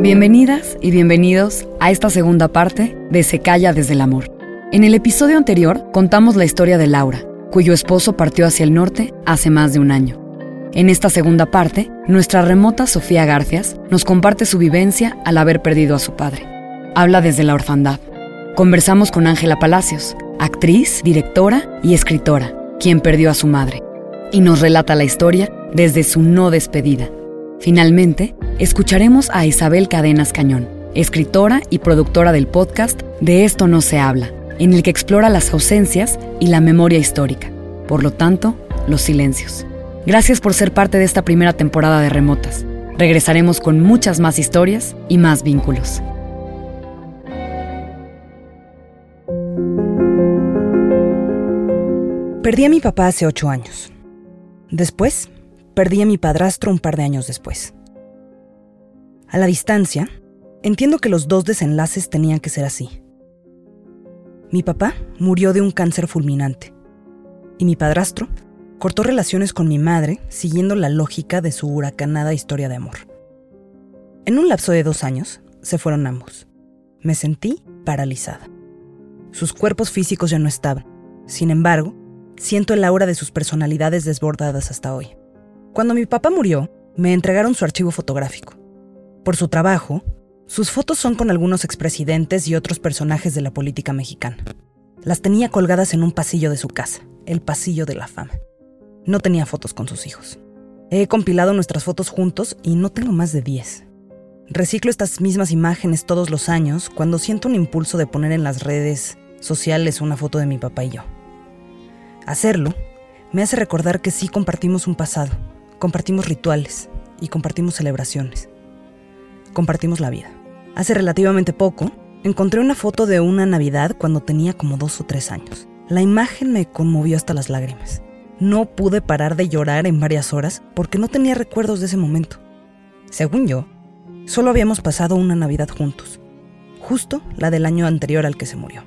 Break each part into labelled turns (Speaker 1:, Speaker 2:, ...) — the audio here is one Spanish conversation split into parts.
Speaker 1: Bienvenidas y bienvenidos a esta segunda parte de Se Calla desde el Amor. En el episodio anterior contamos la historia de Laura, cuyo esposo partió hacia el norte hace más de un año. En esta segunda parte, nuestra remota Sofía Garcias nos comparte su vivencia al haber perdido a su padre. Habla desde la orfandad. Conversamos con Ángela Palacios, actriz, directora y escritora, quien perdió a su madre, y nos relata la historia desde su no despedida. Finalmente, escucharemos a Isabel Cadenas Cañón, escritora y productora del podcast De esto no se habla, en el que explora las ausencias y la memoria histórica, por lo tanto, los silencios. Gracias por ser parte de esta primera temporada de Remotas. Regresaremos con muchas más historias y más vínculos.
Speaker 2: Perdí a mi papá hace ocho años. Después, perdí a mi padrastro un par de años después. A la distancia, entiendo que los dos desenlaces tenían que ser así. Mi papá murió de un cáncer fulminante y mi padrastro cortó relaciones con mi madre siguiendo la lógica de su huracanada historia de amor. En un lapso de dos años, se fueron ambos. Me sentí paralizada. Sus cuerpos físicos ya no estaban. Sin embargo, siento el aura de sus personalidades desbordadas hasta hoy. Cuando mi papá murió, me entregaron su archivo fotográfico. Por su trabajo, sus fotos son con algunos expresidentes y otros personajes de la política mexicana. Las tenía colgadas en un pasillo de su casa, el pasillo de la fama. No tenía fotos con sus hijos. He compilado nuestras fotos juntos y no tengo más de 10. Reciclo estas mismas imágenes todos los años cuando siento un impulso de poner en las redes sociales una foto de mi papá y yo. Hacerlo me hace recordar que sí compartimos un pasado, compartimos rituales y compartimos celebraciones. Compartimos la vida. Hace relativamente poco, encontré una foto de una Navidad cuando tenía como dos o tres años. La imagen me conmovió hasta las lágrimas. No pude parar de llorar en varias horas porque no tenía recuerdos de ese momento. Según yo, solo habíamos pasado una Navidad juntos, justo la del año anterior al que se murió.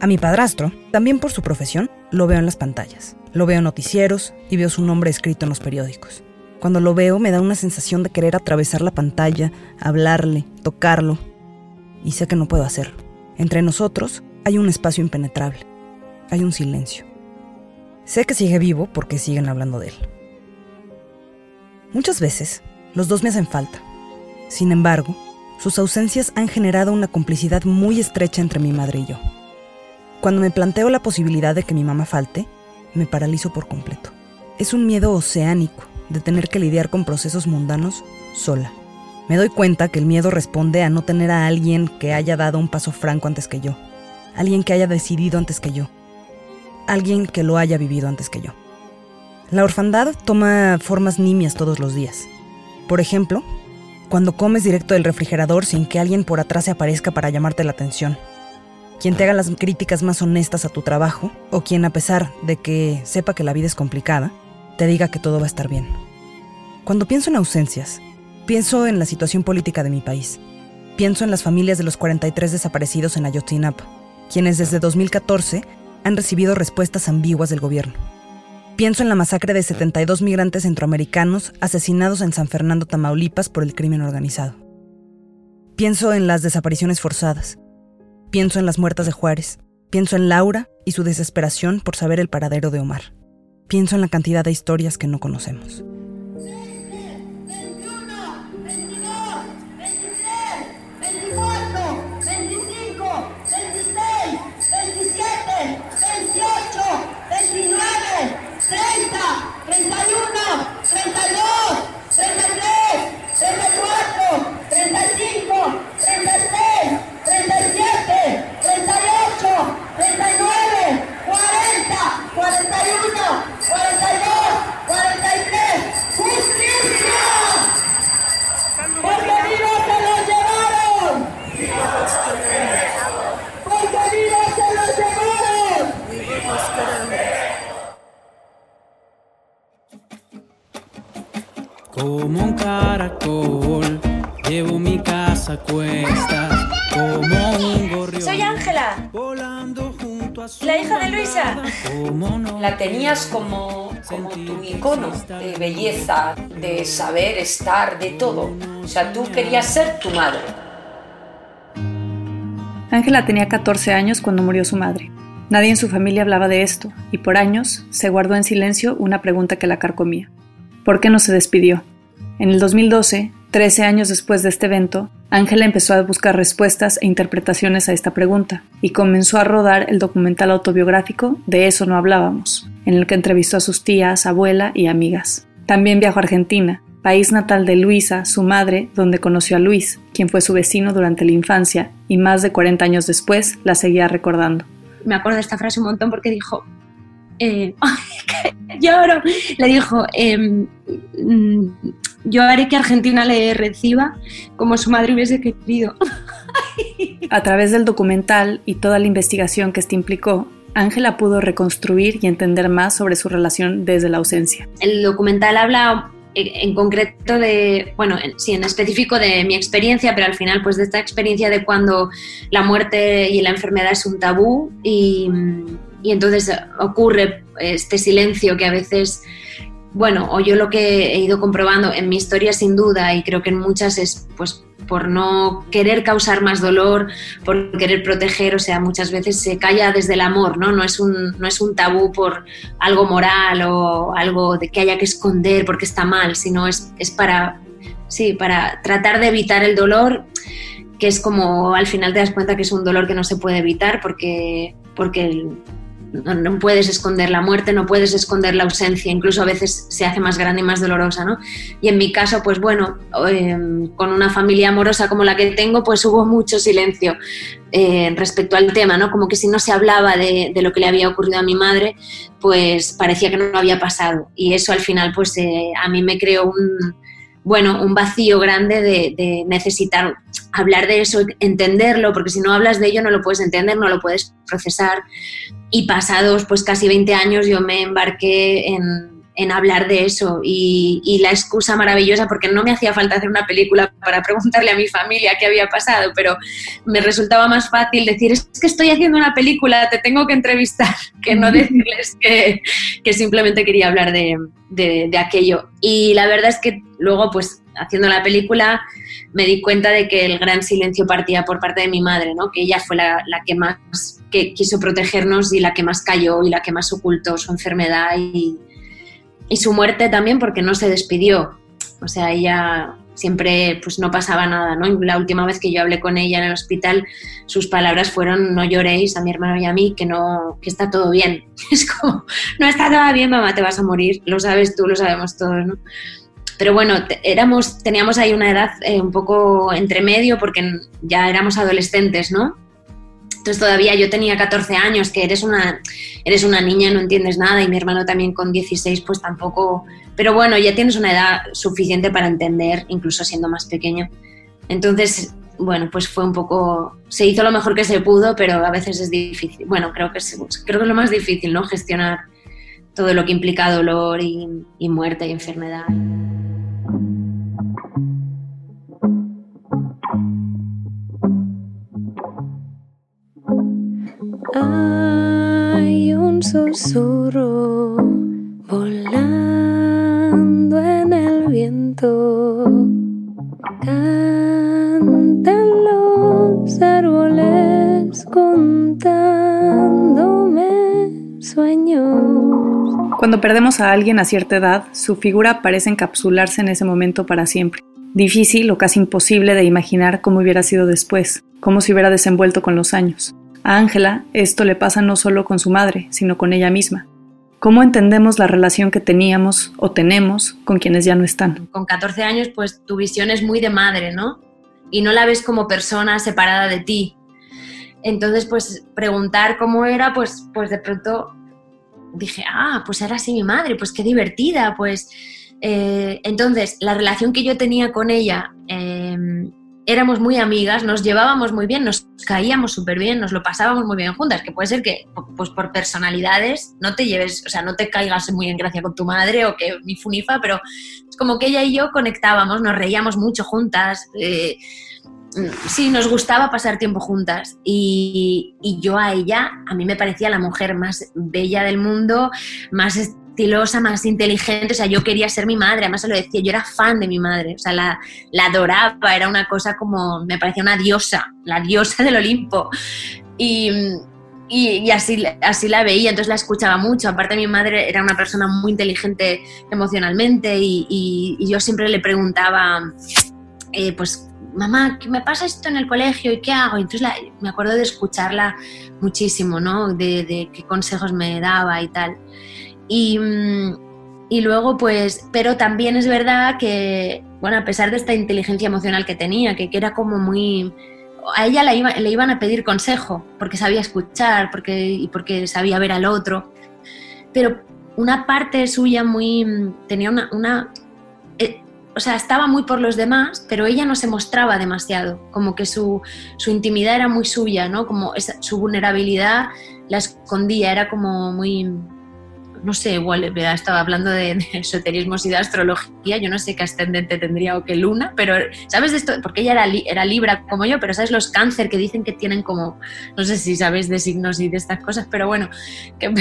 Speaker 2: A mi padrastro, también por su profesión, lo veo en las pantallas. Lo veo en noticieros y veo su nombre escrito en los periódicos. Cuando lo veo me da una sensación de querer atravesar la pantalla, hablarle, tocarlo. Y sé que no puedo hacerlo. Entre nosotros hay un espacio impenetrable. Hay un silencio. Sé que sigue vivo porque siguen hablando de él. Muchas veces, los dos me hacen falta. Sin embargo, sus ausencias han generado una complicidad muy estrecha entre mi madre y yo. Cuando me planteo la posibilidad de que mi mamá falte, me paralizo por completo. Es un miedo oceánico de tener que lidiar con procesos mundanos sola. Me doy cuenta que el miedo responde a no tener a alguien que haya dado un paso franco antes que yo, alguien que haya decidido antes que yo, alguien que lo haya vivido antes que yo. La orfandad toma formas nimias todos los días. Por ejemplo, cuando comes directo del refrigerador sin que alguien por atrás se aparezca para llamarte la atención. Quien te haga las críticas más honestas a tu trabajo, o quien a pesar de que sepa que la vida es complicada, te diga que todo va a estar bien. Cuando pienso en ausencias, pienso en la situación política de mi país. Pienso en las familias de los 43 desaparecidos en Ayotzinapa, quienes desde 2014 han recibido respuestas ambiguas del gobierno. Pienso en la masacre de 72 migrantes centroamericanos asesinados en San Fernando, Tamaulipas por el crimen organizado. Pienso en las desapariciones forzadas. Pienso en las muertas de Juárez. Pienso en Laura y su desesperación por saber el paradero de Omar. Pienso en la cantidad de historias que no conocemos.
Speaker 3: Como un caracol. Llevo mi casa cuesta como un gorrión.
Speaker 4: Soy Ángela,
Speaker 3: Volando junto a su
Speaker 4: la hija de Luisa.
Speaker 3: como no
Speaker 5: La tenías como, como tu icono de belleza, de saber estar, de todo. O sea, tú querías ser tu madre.
Speaker 6: Ángela tenía 14 años cuando murió su madre. Nadie en su familia hablaba de esto, y por años se guardó en silencio una pregunta que la carcomía. ¿Por qué no se despidió? En el 2012, 13 años después de este evento, Ángela empezó a buscar respuestas e interpretaciones a esta pregunta, y comenzó a rodar el documental autobiográfico De eso no hablábamos, en el que entrevistó a sus tías, abuela y amigas. También viajó a Argentina, país natal de Luisa, su madre, donde conoció a Luis, quien fue su vecino durante la infancia y más de 40 años después la seguía recordando.
Speaker 7: me acuerdo de esta frase un montón porque dijo, eh, ¡ay, que lloro, le dijo, mm, yo haré que Argentina le reciba como su madre hubiese querido.
Speaker 6: A través del documental y toda la investigación que este implicó, Ángela pudo reconstruir y entender más sobre su relación desde la ausencia.
Speaker 7: El documental habla eh, en concreto de, bueno, en- sí, en específico de mi experiencia, pero al final pues de esta experiencia de cuando la muerte y la enfermedad es un tabú y, y entonces ocurre este silencio que a veces, bueno, o yo lo que he ido comprobando en mi historia sin duda y creo que en muchas es pues por no querer causar más dolor, por querer proteger, o sea, muchas veces se calla desde el amor, ¿no? No es un, no es un tabú por algo moral o algo de que haya que esconder porque está mal, sino es, es para, sí, para tratar de evitar el dolor, que es como al final te das cuenta que es un dolor que no se puede evitar porque, porque el- no, puedes esconder la muerte, no puedes esconder la ausencia, incluso a veces se hace más grande y más dolorosa, ¿no? Y en mi caso, pues bueno, eh, con una familia amorosa como la que tengo, pues hubo mucho silencio eh, respecto al tema, ¿no? Como que si no se hablaba de, de lo que le había ocurrido a mi madre, pues parecía que no había pasado. Y eso al final, pues eh, a mí me creó un, bueno, un vacío grande de, de necesitar hablar de eso, entenderlo, porque si no hablas de ello no lo puedes entender, no lo puedes procesar. Y pasados pues casi 20 años yo me embarqué en, en hablar de eso y, y la excusa maravillosa, porque no me hacía falta hacer una película para preguntarle a mi familia qué había pasado, pero me resultaba más fácil decir, es que estoy haciendo una película, te tengo que entrevistar, que no decirles que, que simplemente quería hablar de, de, de aquello. Y la verdad es que luego, pues haciendo la película, me di cuenta de que el gran silencio partía por parte de mi madre, ¿no? que ella fue la, la que más que quiso protegernos y la que más cayó y la que más ocultó su enfermedad y, y su muerte también porque no se despidió. O sea, ella siempre pues no pasaba nada, ¿no? La última vez que yo hablé con ella en el hospital, sus palabras fueron no lloréis a mi hermano y a mí, que no que está todo bien. Es como, no está todo bien, mamá, te vas a morir, lo sabes tú, lo sabemos todos, ¿no? Pero bueno, éramos, teníamos ahí una edad eh, un poco entre medio porque ya éramos adolescentes, ¿no? Entonces todavía yo tenía 14 años, que eres una, eres una niña, no entiendes nada, y mi hermano también con 16, pues tampoco... Pero bueno, ya tienes una edad suficiente para entender, incluso siendo más pequeño. Entonces, bueno, pues fue un poco... Se hizo lo mejor que se pudo, pero a veces es difícil. Bueno, creo que es, creo que lo más difícil, ¿no? Gestionar todo lo que implica dolor y muerte y enfermedad.
Speaker 6: Perdemos a alguien a cierta edad, su figura parece encapsularse en ese momento para siempre. Difícil o casi imposible de imaginar cómo hubiera sido después, cómo se hubiera desenvuelto con los años. A Ángela esto le pasa no solo con su madre, sino con ella misma. ¿Cómo entendemos la relación que teníamos o tenemos con quienes ya no están?
Speaker 7: Con 14 años, pues tu visión es muy de madre, ¿no? Y no la ves como persona separada de ti. Entonces, pues preguntar cómo era, pues, pues de pronto dije, ah, pues era así mi madre, pues qué divertida, pues... eh, entonces, la relación que yo tenía con ella, eh, éramos muy amigas, nos llevábamos muy bien, nos caíamos súper bien, nos lo pasábamos muy bien juntas, que puede ser que pues por personalidades no te lleves, o sea, no te caigas muy en gracia con tu madre o que ni funifa, pero es como que ella y yo conectábamos, nos reíamos mucho juntas. Eh, sí, nos gustaba pasar tiempo juntas. Y, y, yo a ella, a mí me parecía la mujer más bella del mundo, más estilosa, más inteligente, o sea, yo quería ser mi madre, además se lo decía, yo era fan de mi madre, o sea, la, la adoraba, era una cosa como, me parecía una diosa, la diosa del Olimpo. Y, y, así, así la veía, entonces la escuchaba mucho. Aparte, mi madre era una persona muy inteligente emocionalmente y, y yo siempre le preguntaba, eh, pues, mamá, ¿qué me pasa esto en el colegio y qué hago? entonces me acuerdo de escucharla muchísimo, ¿no? De, de, qué consejos me daba y tal. Y, y luego, pues, pero también es verdad que, bueno, a pesar de esta inteligencia emocional que tenía, que, era como muy... A ella le, le, iban a pedir consejo, porque sabía escuchar porque, y porque sabía ver al otro. Pero una parte suya muy... tenía una... o sea, estaba muy por los demás, pero ella no se mostraba demasiado, como que su, su intimidad era muy suya, ¿no? Como esa, su vulnerabilidad la escondía, era como muy, no sé, igual estaba hablando de, esoterismos y de astrología, yo no sé qué ascendente tendría o qué luna, pero ¿sabes de esto? Porque ella era, era libra como yo, pero ¿sabes los cáncer que dicen que tienen como, no sé si sabes de signos y de estas cosas, pero bueno, que,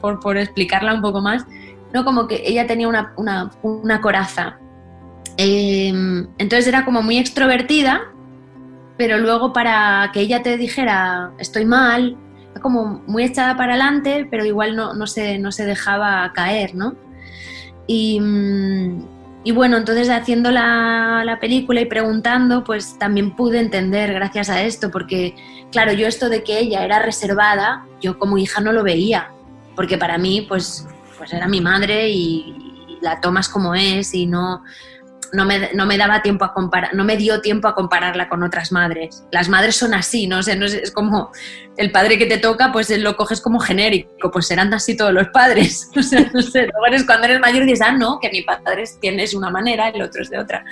Speaker 7: por, por explicarla un poco más, no como que ella tenía una, una, una coraza. Em, entonces era como muy extrovertida, pero luego para que ella te dijera estoy mal, como muy echada para adelante, pero igual no, no, se, no se dejaba caer, ¿no? Y, y bueno, entonces haciendo la, la, película y preguntando, pues también pude entender gracias a esto, porque claro, yo esto de que ella era reservada, yo como hija no lo veía, porque para mí pues, pues era mi madre y, y la tomas como es y no, no me, no me, daba tiempo a comparar, no me dio tiempo a compararla con otras madres. Las madres son así, ¿no? sé, no es, como el padre que te toca, pues lo coges como genérico, pues serán así todos los padres. sé, no sé. cuando eres mayor dices, ah, no, que mi padre tienes una manera y el otro es de otra.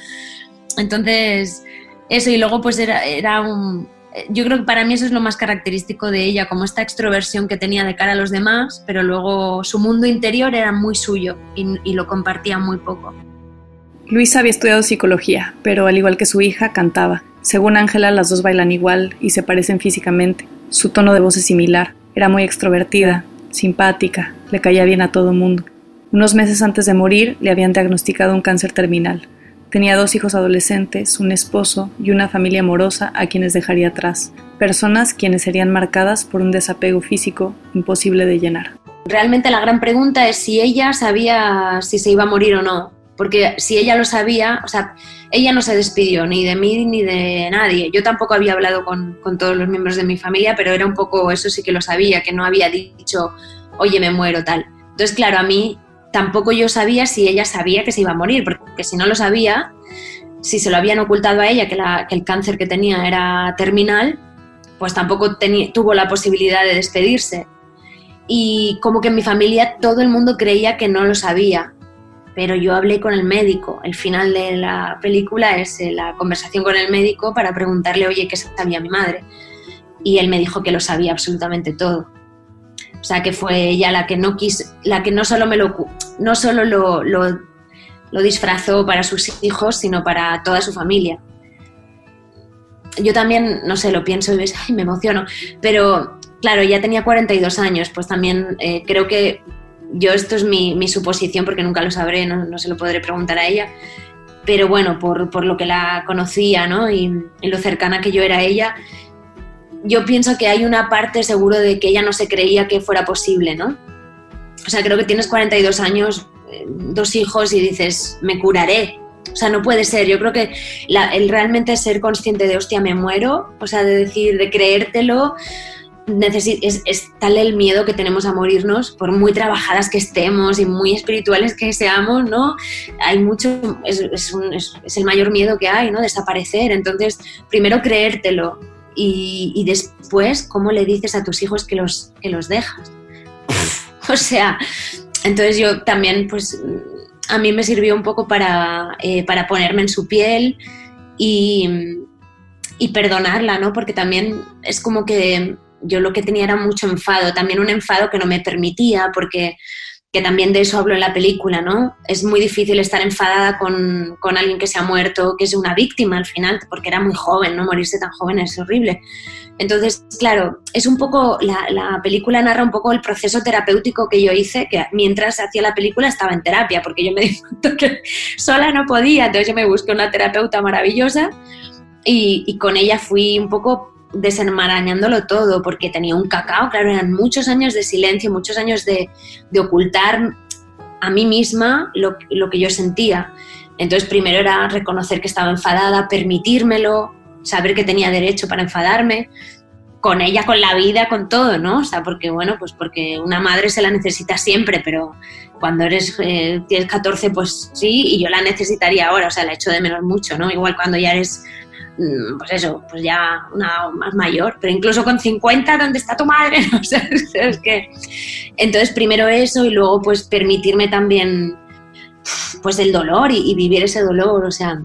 Speaker 7: Entonces, eso, y luego pues era, era un... Yo creo que para mí eso es lo más característico de ella, como esta extroversión que tenía de cara a los demás, pero luego su mundo interior era muy suyo y, y lo compartía muy poco.
Speaker 6: Luisa había estudiado psicología, pero al igual que su hija, cantaba. Según Ángela, las dos bailan igual y se parecen físicamente. Su tono de voz es similar. Era muy extrovertida, simpática, le caía bien a todo mundo. Unos meses antes de morir le habían diagnosticado un cáncer terminal. Tenía dos hijos adolescentes, un esposo y una familia amorosa a quienes dejaría atrás. Personas quienes serían marcadas por un desapego físico imposible de llenar.
Speaker 7: Realmente la gran pregunta es si ella sabía si se iba a morir o no porque si ella lo sabía, o sea, ella no se despidió ni de mí ni de nadie. Yo tampoco había hablado con, todos los miembros de mi familia, pero era un poco, eso sí que lo sabía, que no había dicho, oye, me muero, tal. Entonces, claro, a mí tampoco yo sabía si ella sabía que se iba a morir, porque si no lo sabía, si se lo habían ocultado a ella, que, que el cáncer que tenía era terminal, pues tampoco tuvo la posibilidad de despedirse. Y como que en mi familia todo el mundo creía que no lo sabía pero yo hablé con el médico. El final de la película es eh, la conversación con el médico para preguntarle, oye, ¿qué sabía mi madre? Y él me dijo que lo sabía absolutamente todo. O sea, que fue ella la que no quiso, la que no solo me lo, no solo lo, lo, disfrazó para sus hijos, sino para toda su familia. Yo también, no sé, lo pienso y ves, ay, me emociono, pero claro, ya tenía 42 años, pues también eh, creo que yo esto es mi, suposición porque nunca lo sabré, no, no, se lo podré preguntar a ella, pero bueno, por, por lo que la conocía ¿no? y, y, lo cercana que yo era a ella, yo pienso que hay una parte seguro de que ella no se creía que fuera posible, ¿no? O sea, creo que tienes 42 años, eh, dos hijos y dices, me curaré. O sea, no puede ser. Yo creo que el realmente ser consciente de, hostia, me muero, o sea, de decir, de creértelo, es, es, tal el miedo que tenemos a morirnos, por muy trabajadas que estemos y muy espirituales que seamos, ¿no? Hay mucho, es, es el mayor miedo que hay, ¿no? Desaparecer. Entonces, primero creértelo y, y, después, ¿cómo le dices a tus hijos que los, que los dejas? o sea, entonces yo también, pues, a mí me sirvió un poco para, eh, para ponerme en su piel y y perdonarla, ¿no? Porque también es como que yo lo que tenía era mucho enfado, también un enfado que no me permitía, porque que también de eso hablo en la película, ¿no? Es muy difícil estar enfadada con, con, alguien que se ha muerto, que es una víctima al final, porque era muy joven, ¿no? Morirse tan joven es horrible. Entonces, claro, es un poco, la, la, película narra un poco el proceso terapéutico que yo hice, que mientras hacía la película estaba en terapia, porque yo me di cuenta que sola no podía, entonces yo me busqué una terapeuta maravillosa y, y con ella fui un poco desenmarañándolo todo, porque tenía un cacao, claro, eran muchos años de silencio, muchos años de, ocultar a mí misma lo, lo, que yo sentía. Entonces, primero era reconocer que estaba enfadada, permitírmelo, saber que tenía derecho para enfadarme, con ella, con la vida, con todo, ¿no? O sea, porque, bueno, pues porque una madre se la necesita siempre, pero cuando eres, eh, tienes 14, pues sí, y yo la necesitaría ahora, o sea, la echo de menos mucho, ¿no? Igual cuando ya eres pues eso, pues ya una más mayor, pero incluso con 50, ¿dónde está tu madre? O sea, es que... Entonces, primero eso y luego pues permitirme también pues el dolor y, vivir ese dolor, o sea...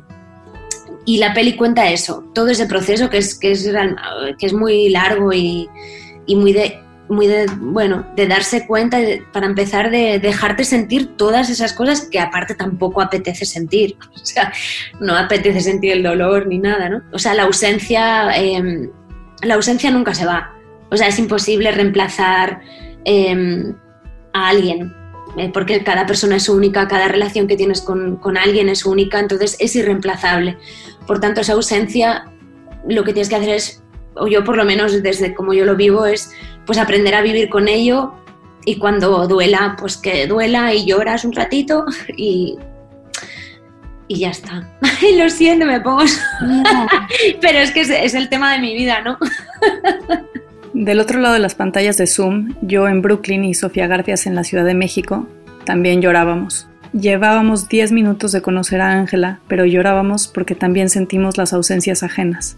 Speaker 7: Y la peli cuenta eso, todo ese proceso que es, que es, que es muy largo y, y muy de muy de, bueno, de darse cuenta, para empezar, de dejarte sentir todas esas cosas que aparte tampoco apetece sentir. O sea, no apetece sentir el dolor ni nada, ¿no? O sea, la ausencia, em, la ausencia nunca se va. O sea, es imposible reemplazar em, a alguien, eh, porque cada persona es única, cada relación que tienes con, con alguien es única, entonces es irreemplazable. Por tanto, esa ausencia, lo que tienes que hacer es o yo por lo menos desde como yo lo vivo, es pues aprender a vivir con ello y cuando duela, pues que duela y lloras un ratito y, y ya está. lo siento, me pongo... Pero es que es, es el tema de mi vida, ¿no?
Speaker 8: Del otro lado de las pantallas de Zoom, yo en Brooklyn y Sofía Garfias en la Ciudad de México, también llorábamos. Llevábamos 10 minutos de conocer a Ángela, pero llorábamos porque también sentimos las ausencias ajenas.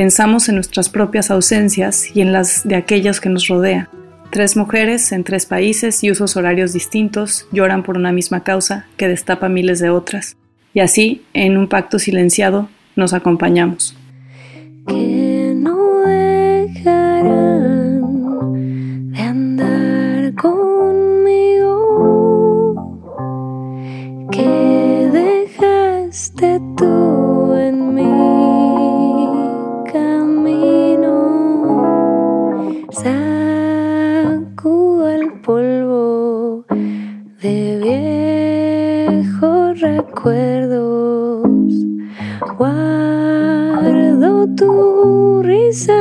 Speaker 8: Pensamos en nuestras propias ausencias y en las de aquellos que nos rodean. Tres mujeres en tres países y usos horarios distintos lloran por una misma causa que destapa miles de otras. Y así, en un pacto silenciado, nos acompañamos.
Speaker 9: Que no dejarán de andar conmigo. Que dejaste tú en mí. De viejos recuerdos. Guardo tu risa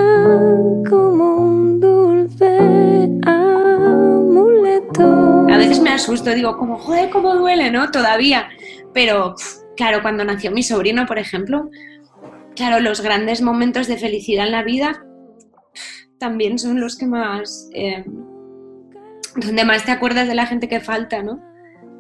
Speaker 9: como un dulce amuleto.
Speaker 7: A veces me asusto, digo, como, joder, cómo duele, ¿no? Todavía. Pero, claro, cuando nació mi sobrino, por ejemplo, claro, los grandes momentos de felicidad en la vida también son los que más, eh, donde más te acuerdas de la gente que falta, ¿no?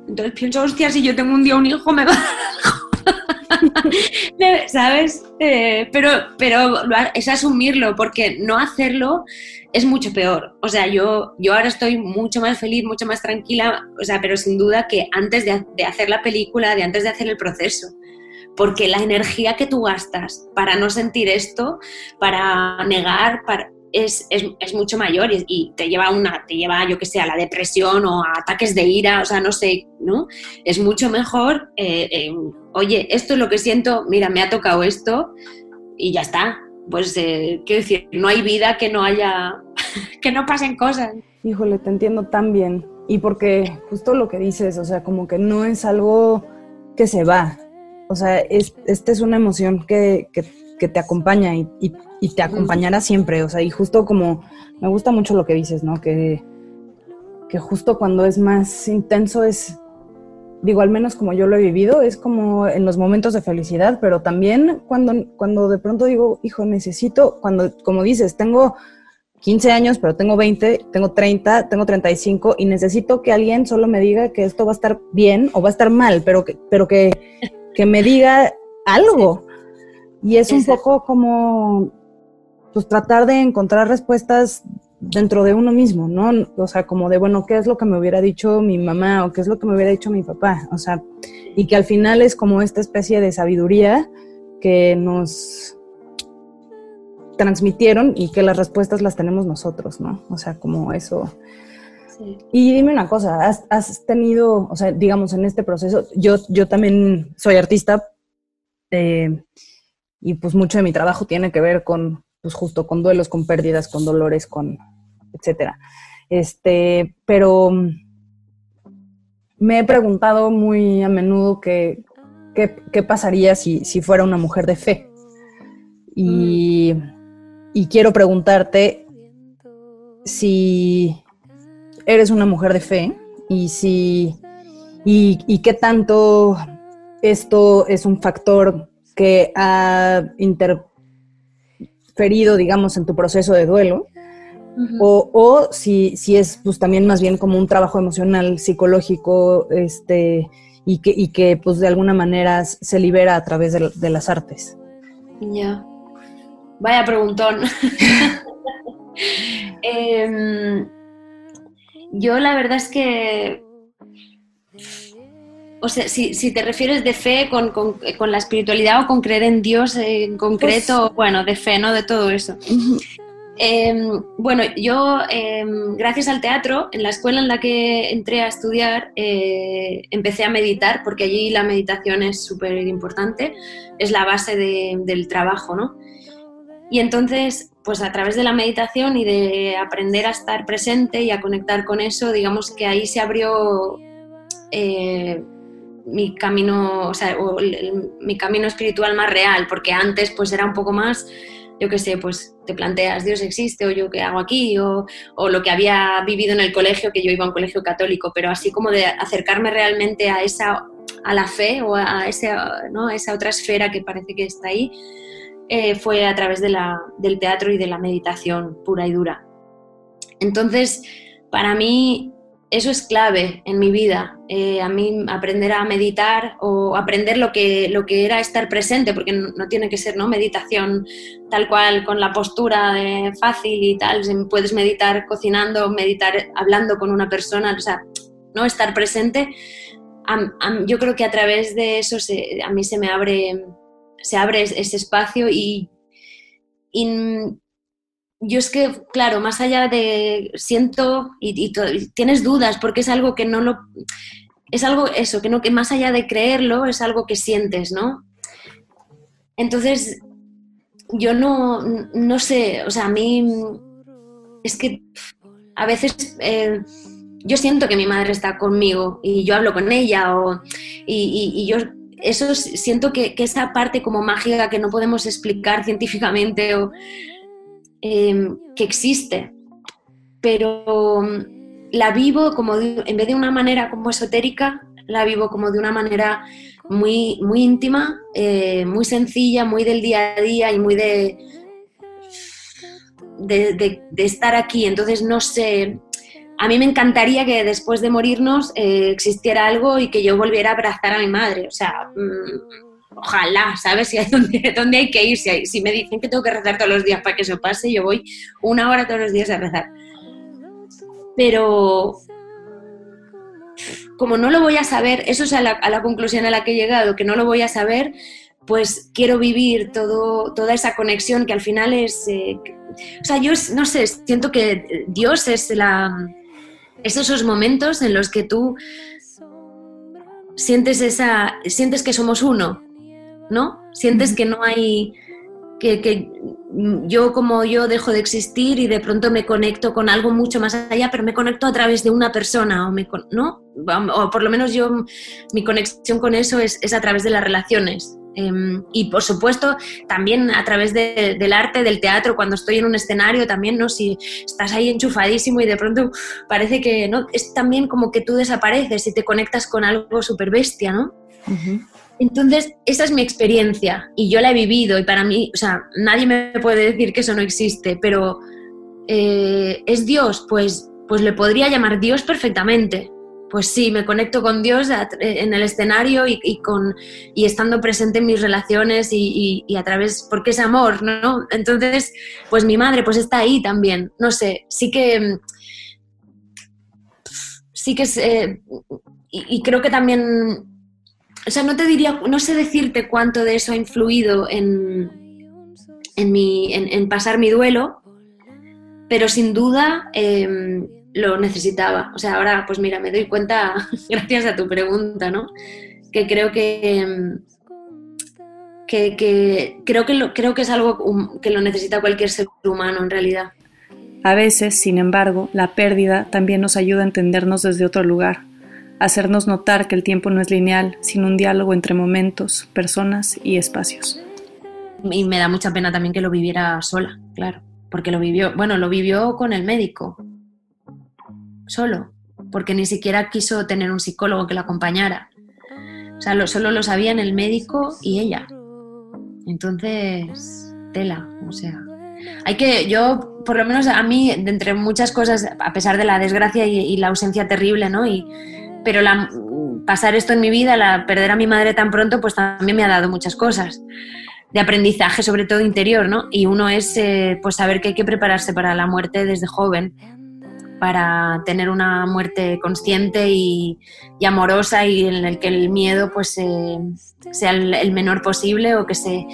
Speaker 7: Entonces pienso, hostia, si yo tengo un día un hijo, me va... ¿Sabes? Eh, pero, pero es asumirlo, porque no hacerlo es mucho peor. O sea, yo, yo ahora estoy mucho más feliz, mucho más tranquila, o sea, pero sin duda que antes de, de hacer la película, de antes de hacer el proceso porque la energía que tú gastas para no sentir esto, para negar, para, es, es, mucho mayor y, te lleva una, te lleva, yo que sé, a la depresión o a ataques de ira, o sea, no sé, ¿no? Es mucho mejor, eh, oye, esto es lo que siento, mira, me ha tocado esto y ya está. Pues, eh, quiero decir, no hay vida que no haya, que no pasen cosas.
Speaker 10: Híjole, te entiendo tan bien. Y porque justo lo que dices, o sea, como que no es algo que se va. O sea, es, esta es una emoción que, que, te acompaña y y te acompañará siempre, o sea, y justo como me gusta mucho lo que dices, ¿no? Que, que justo cuando es más intenso es, digo, al menos como yo lo he vivido, es como en los momentos de felicidad, pero también cuando, cuando de pronto digo, hijo, necesito, cuando, como dices, tengo 15 años, pero tengo 20, tengo 30, tengo 35 y necesito que alguien solo me diga que esto va a estar bien o va a estar mal, pero que, pero que, que me diga algo. Y es un poco como pues tratar de encontrar respuestas dentro de uno mismo, ¿no? O sea, como de, bueno, ¿qué es lo que me hubiera dicho mi mamá o qué es lo que me hubiera dicho mi papá? O sea, y que al final es como esta especie de sabiduría que nos, transmitieron y que las respuestas las tenemos nosotros, ¿no? O sea, como eso. Y dime una cosa, ¿has, tenido, o sea, digamos, en este proceso, yo, yo también soy artista eh, y pues mucho de mi trabajo tiene que ver con, pues justo con duelos, con pérdidas, con dolores, con, etcétera. Este, pero me he preguntado muy a menudo qué pasaría si, si, fuera una mujer de fe. Y, y quiero preguntarte si eres una mujer de fe y si y, qué tanto esto es un factor que ha interferido, digamos, en tu proceso de duelo, o, si, si, es pues también más bien como un trabajo emocional, psicológico, este, y que, y que pues de alguna manera se libera a través de, las artes.
Speaker 7: Ya. Vaya preguntón. Em, yo la verdad es que, o sea, si, te refieres de fe con, la espiritualidad o con creer en Dios en concreto, pues bueno, de fe, ¿no? De todo eso. Em, bueno, yo, em, gracias al teatro, en la escuela en la que entré a estudiar, eh, empecé a meditar, porque allí la meditación es súper importante, es la base del trabajo, ¿no? Y entonces pues a través de la meditación y de aprender a estar presente y a conectar con eso, digamos que ahí se abrió eh, mi camino, o sea, mi camino espiritual más real, porque antes pues era un poco más, yo qué sé, pues te planteas, Dios existe, o yo qué hago aquí, o, lo que había vivido en el colegio, que yo iba a un colegio católico, pero así como de acercarme realmente a esa, a la fe o a, ese, ¿no? esa otra esfera que parece que está ahí, eh, fue a través de la, del teatro y de la meditación pura y dura. Entonces, para mí eso es clave en mi vida. Eh, a mí aprender a meditar o aprender lo que, lo que era estar presente, porque no, tiene que ser ¿no? meditación tal cual con la postura de fácil y tal. Puedes meditar cocinando, meditar hablando con una persona, o sea, no estar presente. yo creo que a través de eso a mí se me abre se abre ese espacio y, yo es que, claro, más allá de siento y, tienes dudas porque es algo que no lo... Es algo eso, que no que más allá de creerlo es algo que sientes, ¿no? Entonces, yo no, no sé, o sea, a mí es que a veces eh, yo siento que mi madre está conmigo y yo hablo con ella o, y, y, yo eso siento que, esa parte como mágica que no podemos explicar científicamente o em, que existe, pero mm, la vivo como en vez de una manera como esotérica, la vivo como de una manera muy, muy íntima, eh, muy sencilla, muy del día a día y muy de, de, de estar aquí. Entonces no sé, a mí me encantaría que después de morirnos eh, existiera algo y que yo volviera a abrazar a mi madre. O sea, mm, ojalá, ¿sabes? Si hay donde, hay que ir. Si, me dicen que tengo que rezar todos los días para que eso pase, yo voy una hora todos los días a rezar. Pero como no lo voy a saber, eso es a la, conclusión a la que he llegado, que no lo voy a saber, pues quiero vivir todo, toda esa conexión que al final es... Eh, o sea, yo no sé, siento que Dios es la, es esos momentos en los que tú sientes esa sientes que somos uno no sientes que no hay que, yo como yo dejo de existir y de pronto me conecto con algo mucho más allá pero me conecto a través de una persona o me no o por lo menos yo mi conexión con eso es, es a través de las relaciones Em, y por supuesto, también a través del arte, del teatro, cuando estoy en un escenario, también, ¿no? Si estás ahí enchufadísimo y de pronto parece que, ¿no? Es también como que tú desapareces y te conectas con algo súper bestia, ¿no? Entonces, esa es mi experiencia y yo la he vivido y para mí, o sea, nadie me puede decir que eso no existe, pero eh, ¿es Dios? Pues, pues le podría llamar Dios perfectamente pues sí, me conecto con Dios en el escenario y, con, y estando presente en mis relaciones y, a través, porque es amor, ¿no? Entonces, pues mi madre pues está ahí también, no sé, sí que, sí que es, eh, y, creo que también, o sea, no te diría, no sé decirte cuánto de eso ha influido en, en, mi, en, pasar mi duelo, pero sin duda em, lo necesitaba. O sea, ahora pues mira, me doy cuenta, gracias a tu pregunta, ¿no? Que creo que, em, que, creo, que lo, creo que es algo que lo necesita cualquier ser humano en realidad.
Speaker 6: A veces, sin embargo, la pérdida también nos ayuda a entendernos desde otro lugar, hacernos notar que el tiempo no es lineal, sino un diálogo entre momentos, personas y espacios.
Speaker 7: Y me da mucha pena también que lo viviera sola, claro, porque lo vivió, bueno, lo vivió con el médico, solo, porque ni siquiera quiso tener un psicólogo que la acompañara. O sea, solo lo sabían el médico y ella. Entonces, tela, o sea. Hay que, yo, por lo menos a mí, de entre muchas cosas, a pesar de la desgracia y, la ausencia terrible, ¿no? Y, pero pasar esto en mi vida, la, perder a mi madre tan pronto, pues también me ha dado muchas cosas de aprendizaje, sobre todo interior, ¿no? Y uno es eh, pues saber que hay que prepararse para la muerte desde joven, para tener una muerte consciente y, amorosa y en el que el miedo pues eh, sea el, menor posible o que se,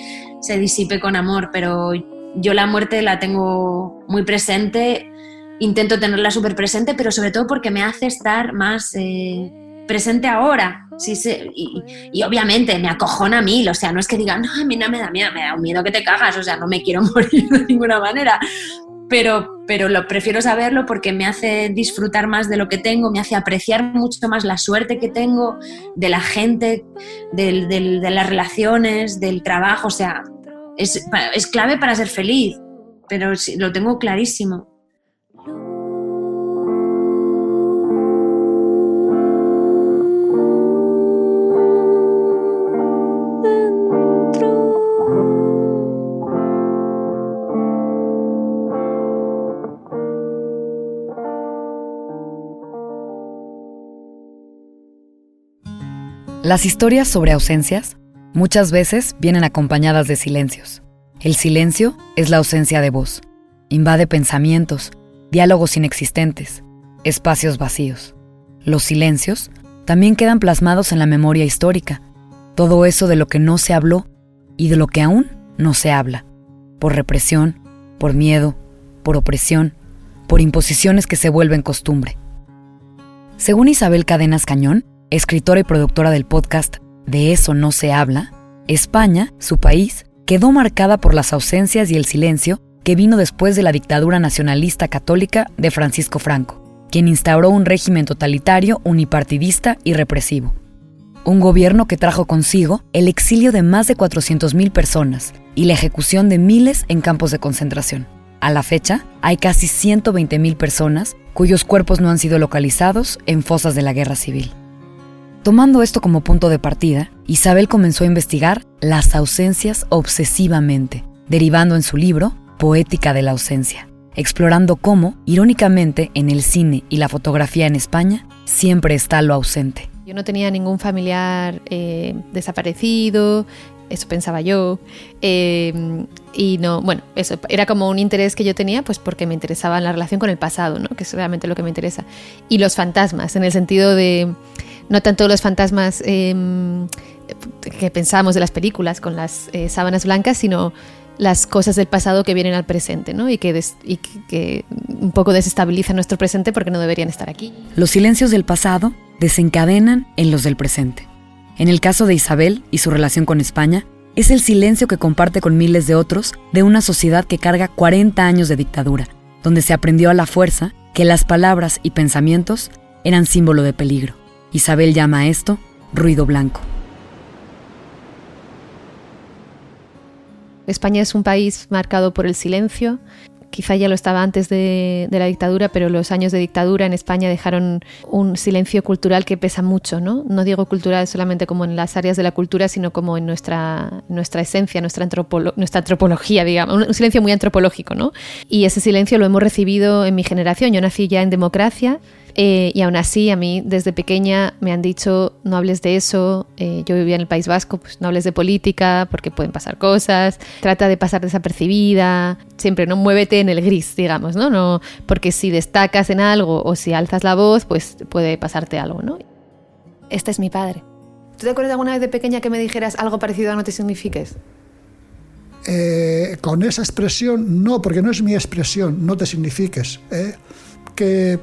Speaker 7: se disipe con amor. Pero yo la muerte la tengo muy presente, intento tenerla súper presente, pero sobre todo porque me hace estar más eh, presente ahora. Sí, y, obviamente me acojona a mí, o sea, no es que diga, no, a mí no me da miedo, me da un miedo que te cagas, o sea, no me quiero morir de ninguna manera, pero, pero lo prefiero saberlo porque me hace disfrutar más de lo que tengo, me hace apreciar mucho más la suerte que tengo, de la gente, de las relaciones, del trabajo, o sea, es, es clave para ser feliz, pero lo tengo clarísimo.
Speaker 1: Las historias sobre ausencias muchas veces vienen acompañadas de silencios. El silencio es la ausencia de voz. Invade pensamientos, diálogos inexistentes, espacios vacíos. Los silencios también quedan plasmados en la memoria histórica, todo eso de lo que no se habló y de lo que aún no se habla, por represión, por miedo, por opresión, por imposiciones que se vuelven costumbre. Según Isabel Cadenas Cañón, escritora y productora del podcast De eso no se habla, España, su país, quedó marcada por las ausencias y el silencio que vino después de la dictadura nacionalista católica de Francisco Franco, quien instauró un régimen totalitario, unipartidista y represivo. Un gobierno que trajo consigo el exilio de más de 400.000 personas y la ejecución de miles en campos de concentración. A la fecha, hay casi 120.000 personas cuyos cuerpos no han sido localizados en fosas de la guerra civil. Tomando esto como punto de partida, Isabel comenzó a investigar las ausencias obsesivamente, derivando en su libro Poética de la ausencia, explorando cómo, irónicamente, en el cine y la fotografía en España, siempre está lo ausente.
Speaker 4: Yo no tenía ningún familiar eh, desaparecido, eso pensaba yo. Eh, y no, bueno, eso era como un interés que yo tenía, pues porque me interesaba la relación con el pasado, ¿no? Que es realmente lo que me interesa. Y los fantasmas, en el sentido de no tanto los fantasmas em, que pensábamos de las películas con las eh, sábanas blancas, sino las cosas del pasado que vienen al presente ¿no? y, que, y que un poco desestabilizan nuestro presente porque no deberían estar aquí.
Speaker 1: Los silencios del pasado desencadenan en los del presente. En el caso de Isabel y su relación con España, es el silencio que comparte con miles de otros de una sociedad que carga 40 años de dictadura, donde se aprendió a la fuerza que las palabras y pensamientos eran símbolo de peligro. Isabel llama a esto ruido blanco.
Speaker 4: España es un país marcado por el silencio. Quizá ya lo estaba antes de, la dictadura, pero los años de dictadura en España dejaron un silencio cultural que pesa mucho, ¿no? No digo cultural solamente como en las áreas de la cultura, sino como en nuestra, nuestra esencia, nuestra, nuestra antropología, digamos, un silencio muy antropológico, ¿no? Y ese silencio lo hemos recibido en mi generación. Yo nací ya en democracia, eh, y aún así, a mí desde pequeña me han dicho, no hables de eso, eh, yo vivía en el País Vasco, pues no hables de política porque pueden pasar cosas, trata de pasar desapercibida, siempre no muévete en el gris, digamos, ¿no? no porque si destacas en algo o si alzas la voz, pues puede pasarte algo, ¿no? Este es mi padre. ¿Tú te acuerdas alguna vez de pequeña que me dijeras algo parecido a no te signifiques?
Speaker 11: eh, con esa expresión, no, porque no es mi expresión, no te signifiques. ¿eh? Que,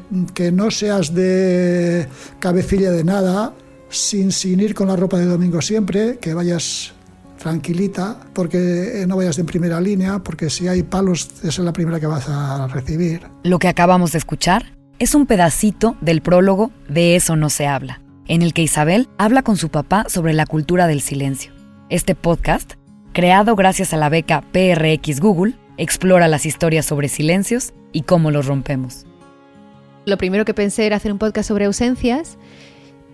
Speaker 11: no seas de cabecilla de nada, sin, sin ir con la ropa de domingo siempre, que vayas tranquilita, porque no vayas en primera línea, porque si hay palos, esa es la primera que vas a recibir.
Speaker 1: Lo que acabamos de escuchar es un pedacito del prólogo de Eso no se habla, en el que Isabel habla con su papá sobre la cultura del silencio. Este podcast, creado gracias a la beca PRX Google, explora las historias sobre silencios y cómo los rompemos.
Speaker 4: Lo primero que pensé era hacer un podcast sobre ausencias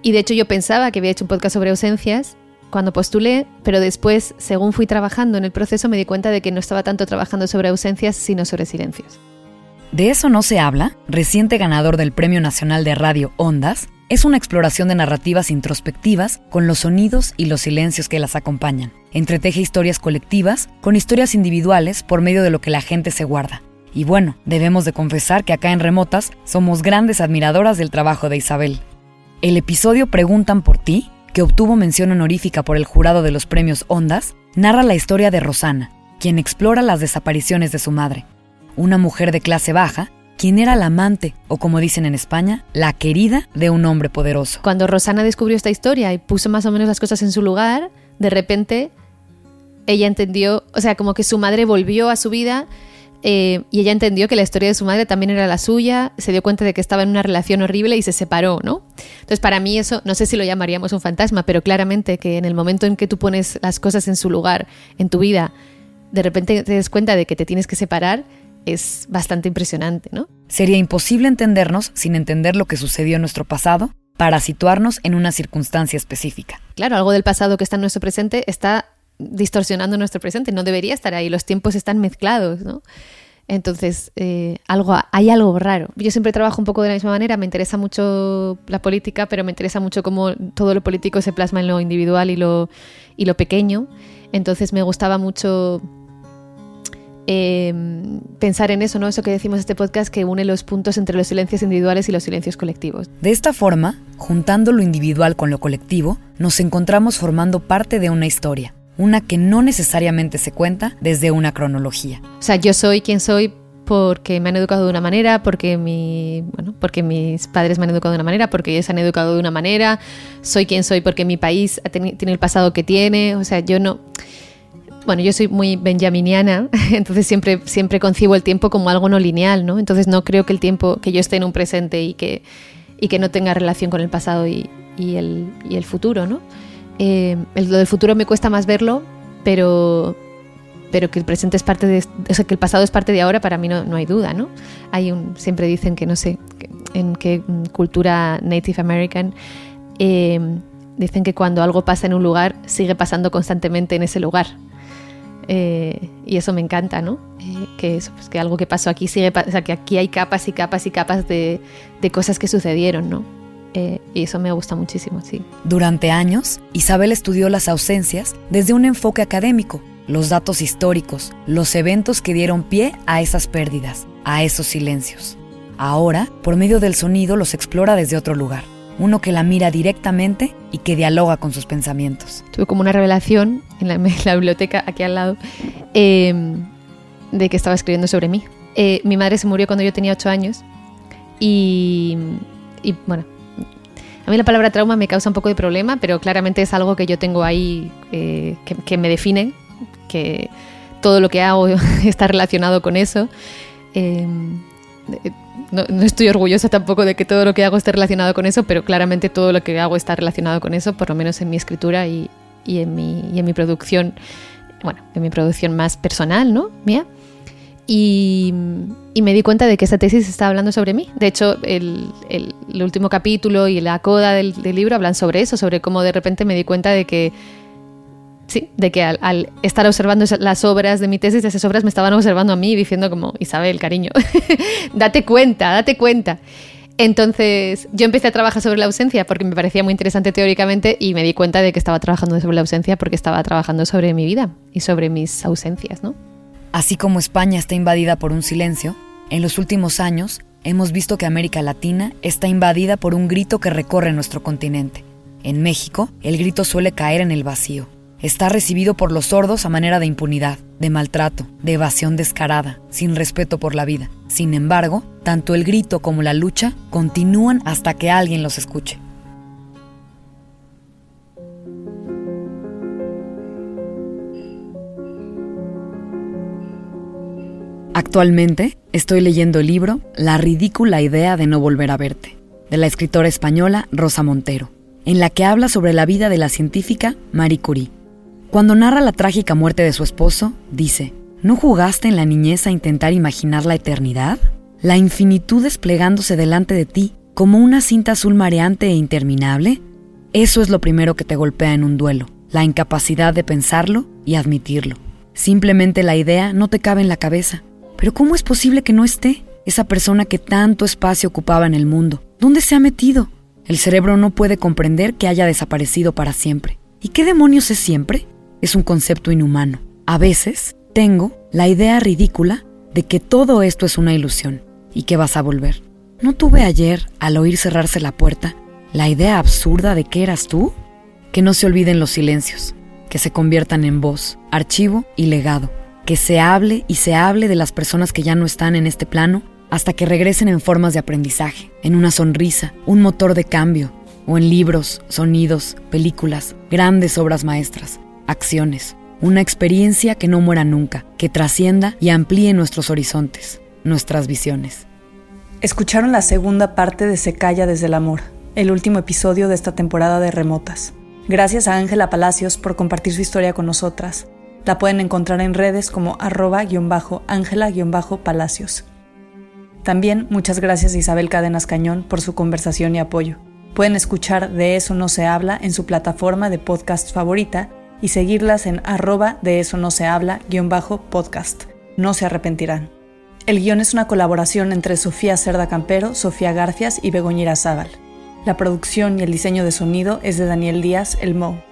Speaker 4: y de hecho yo pensaba que había hecho un podcast sobre ausencias cuando postulé, pero después, según fui trabajando en el proceso, me di cuenta de que no estaba tanto trabajando sobre ausencias, sino sobre silencios.
Speaker 1: De eso no se habla, reciente ganador del Premio Nacional de Radio Ondas, es una exploración de narrativas introspectivas con los sonidos y los silencios que las acompañan. Entreteje historias colectivas con historias individuales por medio de lo que la gente se guarda. Y bueno, debemos de confesar que acá en Remotas somos grandes admiradoras del trabajo de Isabel. El episodio Preguntan por ti que obtuvo mención honorífica por el jurado de los premios Ondas, narra la historia de Rosana, quien explora las desapariciones de su madre, una mujer de clase baja, quien era la amante, o como dicen en España, la querida de un hombre poderoso.
Speaker 4: Cuando Rosana descubrió esta historia y puso más o menos las cosas en su lugar, de repente ella entendió, o sea, como que su madre volvió a su vida eh, y ella entendió que la historia de su madre también era la suya, se dio cuenta de que estaba en una relación horrible y se separó, ¿no? Entonces, para mí eso, no sé si lo llamaríamos un fantasma, pero claramente que en el momento en que tú pones las cosas en su lugar en tu vida, de repente te des cuenta de que te tienes que separar, es bastante impresionante, ¿no?
Speaker 1: Sería imposible entendernos sin entender lo que sucedió en nuestro pasado para situarnos en una circunstancia específica.
Speaker 4: Claro, algo del pasado que está en nuestro presente está distorsionando nuestro presente, no debería estar ahí, los tiempos están mezclados, ¿no? Entonces, eh, algo, hay algo raro. Yo siempre trabajo un poco de la misma manera, me interesa mucho la política, pero me interesa mucho cómo todo lo político se plasma en lo individual y lo, y lo pequeño. Entonces me gustaba mucho eh, pensar en eso, ¿no? Eso que decimos este podcast que une los puntos entre los silencios individuales y los silencios colectivos.
Speaker 1: De esta forma, juntando lo individual con lo colectivo, nos encontramos formando parte de una historia una que no necesariamente se cuenta desde una cronología.
Speaker 4: O sea, yo soy quien soy porque me han educado de una manera, porque, mi, bueno, porque mis padres me han educado de una manera, porque ellos han educado de una manera, soy quien soy porque mi país tiene el pasado que tiene, o sea, yo no... Bueno, yo soy muy benjaminiana, entonces siempre, siempre concibo el tiempo como algo no lineal, ¿no? Entonces no creo que el tiempo, que yo esté en un presente y que, y que no tenga relación con el pasado y, y, el, y el futuro, ¿no? Eh, lo del futuro me cuesta más verlo, pero, pero que el presente es parte de, o sea, que el pasado es parte de ahora, para mí no, no hay duda, ¿no? Hay un, siempre dicen que no sé en qué cultura Native American eh, dicen que cuando algo pasa en un lugar sigue pasando constantemente en ese lugar. Eh, y eso me encanta, ¿no? que eso, pues que algo que pasó aquí sigue, o sea, que aquí hay capas y capas y capas de, de cosas que sucedieron, ¿no? Eh, y eso me gusta muchísimo, sí.
Speaker 1: Durante años, Isabel estudió las ausencias desde un enfoque académico, los datos históricos, los eventos que dieron pie a esas pérdidas, a esos silencios. Ahora, por medio del sonido, los explora desde otro lugar, uno que la mira directamente y que dialoga con sus pensamientos.
Speaker 4: Tuve como una revelación en la, biblioteca aquí al lado em, de que estaba escribiendo sobre mí. Eh, mi madre se murió cuando yo tenía ocho años y, y bueno, a mí la palabra trauma me causa un poco de problema, pero claramente es algo que yo tengo ahí eh, que, me define, que todo lo que hago está relacionado con eso. Em, no, estoy orgullosa tampoco de que todo lo que hago esté relacionado con eso, pero claramente todo lo que hago está relacionado con eso, por lo menos en mi escritura y, en, mi, y en mi producción, bueno, en mi producción más personal, ¿no? Mía. Y, me di cuenta de que esa tesis estaba hablando sobre mí. De hecho, el, último capítulo y la coda del, libro hablan sobre eso, sobre cómo de repente me di cuenta de que, sí, de que al, estar observando las obras de mi tesis, esas obras me estaban observando a mí, diciendo como, Isabel, cariño, date cuenta, date cuenta. Entonces yo empecé a trabajar sobre la ausencia porque me parecía muy interesante teóricamente y me di cuenta de que estaba trabajando sobre la ausencia porque estaba trabajando sobre mi vida y sobre mis ausencias, ¿no?
Speaker 1: Así como España está invadida por un silencio, en los últimos años hemos visto que América Latina está invadida por un grito que recorre nuestro continente. En México, el grito suele caer en el vacío. está recibido por los sordos a manera de impunidad, de maltrato, de evasión descarada, sin respeto por la vida. Sin embargo, tanto el grito como la lucha continúan hasta que alguien los escuche. Actualmente estoy leyendo el libro La ridícula idea de no volver a verte, de la escritora española Rosa Montero, en la que habla sobre la vida de la científica Marie Curie. Cuando narra la trágica muerte de su esposo, dice, ¿no jugaste en la niñez a intentar imaginar la eternidad? La infinitud desplegándose delante de ti como una cinta azul mareante e interminable. Eso es lo primero que te golpea en un duelo, la incapacidad de pensarlo y admitirlo. Simplemente la idea no te cabe en la cabeza pero ¿cómo es posible que no esté? Esa persona que tanto espacio ocupaba en el mundo. ¿Dónde se ha metido? El cerebro no puede comprender que haya desaparecido para siempre. ¿Y qué demonios es siempre? Es un concepto inhumano. A veces tengo la idea ridícula de que todo esto es una ilusión y que vas a volver. ¿No tuve ayer, al oír cerrarse la puerta, la idea absurda de que eras tú? Que no se olviden los silencios, que se conviertan en voz, archivo y legado que se hable y se hable de las personas que ya no están en este plano hasta que regresen en formas de aprendizaje, en una sonrisa, un motor de cambio, o en libros, sonidos, películas, grandes obras maestras, acciones, una experiencia que no muera nunca, que trascienda y amplíe nuestros horizontes, nuestras visiones.
Speaker 6: Escucharon la segunda parte de Se calla desde el amor, el último episodio de esta temporada de Remotas. Gracias a Ángela Palacios por compartir su historia con nosotras. La pueden encontrar en redes como arroba-ángela-palacios. También muchas gracias a Isabel Cadenas Cañón por su conversación y apoyo. Pueden escuchar De eso no se habla en su plataforma de podcast favorita y seguirlas en arroba de eso no se habla podcast. No se arrepentirán. El guion es una colaboración entre Sofía Cerda Campero, Sofía Garcias y Begoñira Zaval. La producción y el diseño de sonido es de Daniel Díaz, el Mo.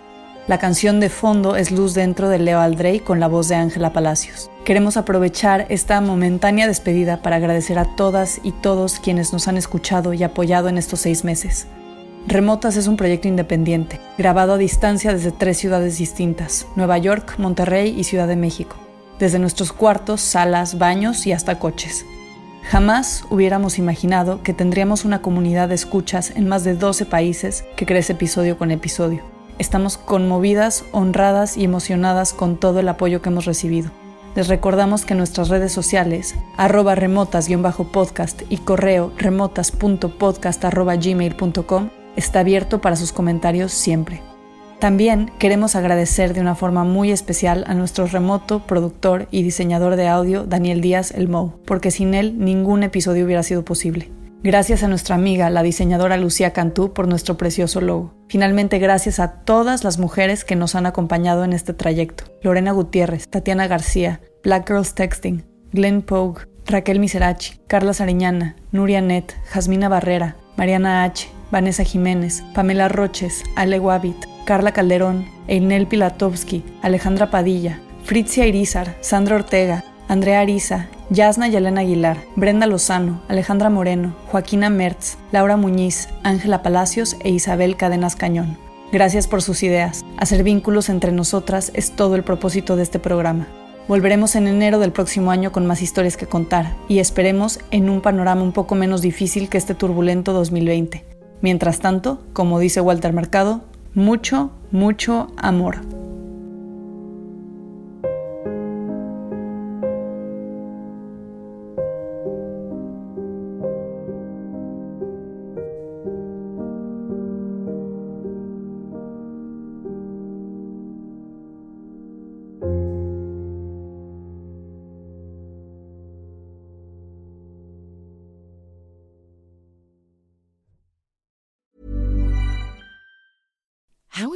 Speaker 6: La canción de fondo es Luz dentro de Leo Aldrey con la voz de Ángela Palacios. Queremos aprovechar esta momentánea despedida para agradecer a todas y todos quienes nos han escuchado y apoyado en estos seis meses. Remotas es un proyecto independiente, grabado a distancia desde tres ciudades distintas, Nueva York, Monterrey y Ciudad de México, desde nuestros cuartos, salas, baños y hasta coches. Jamás hubiéramos imaginado que tendríamos una comunidad de escuchas en más de 12 países que crece episodio con episodio. Estamos conmovidas, honradas y emocionadas con todo el apoyo que hemos recibido. Les recordamos que nuestras redes sociales, arroba remotas-podcast y correo remotas.podcast.gmail.com está abierto para sus comentarios siempre. También queremos agradecer de una forma muy especial a nuestro remoto productor y diseñador de audio Daniel Díaz El Mou, porque sin él ningún episodio hubiera sido posible. Gracias a nuestra amiga, la diseñadora Lucía Cantú, por nuestro precioso logo. Finalmente, gracias a todas las mujeres que nos han acompañado en este trayecto. Lorena Gutiérrez, Tatiana García, Black Girls Texting, Glenn Pogue, Raquel Miserachi, Carla Sariñana, Nuria Net, Jasmina Barrera, Mariana H., Vanessa Jiménez, Pamela Roches, Ale Wabit, Carla Calderón, Einel Pilatovsky, Alejandra Padilla, Fritzia Irizar, Sandra Ortega, Andrea Ariza, Yasna Yelena Aguilar, Brenda Lozano, Alejandra Moreno, Joaquina Mertz, Laura Muñiz, Ángela Palacios e Isabel Cadenas Cañón. Gracias por sus ideas. Hacer vínculos entre nosotras es todo el propósito de este programa. Volveremos en enero del próximo año con más historias que contar y esperemos en un panorama un poco menos difícil que este turbulento 2020. Mientras tanto, como dice Walter Mercado, mucho, mucho amor.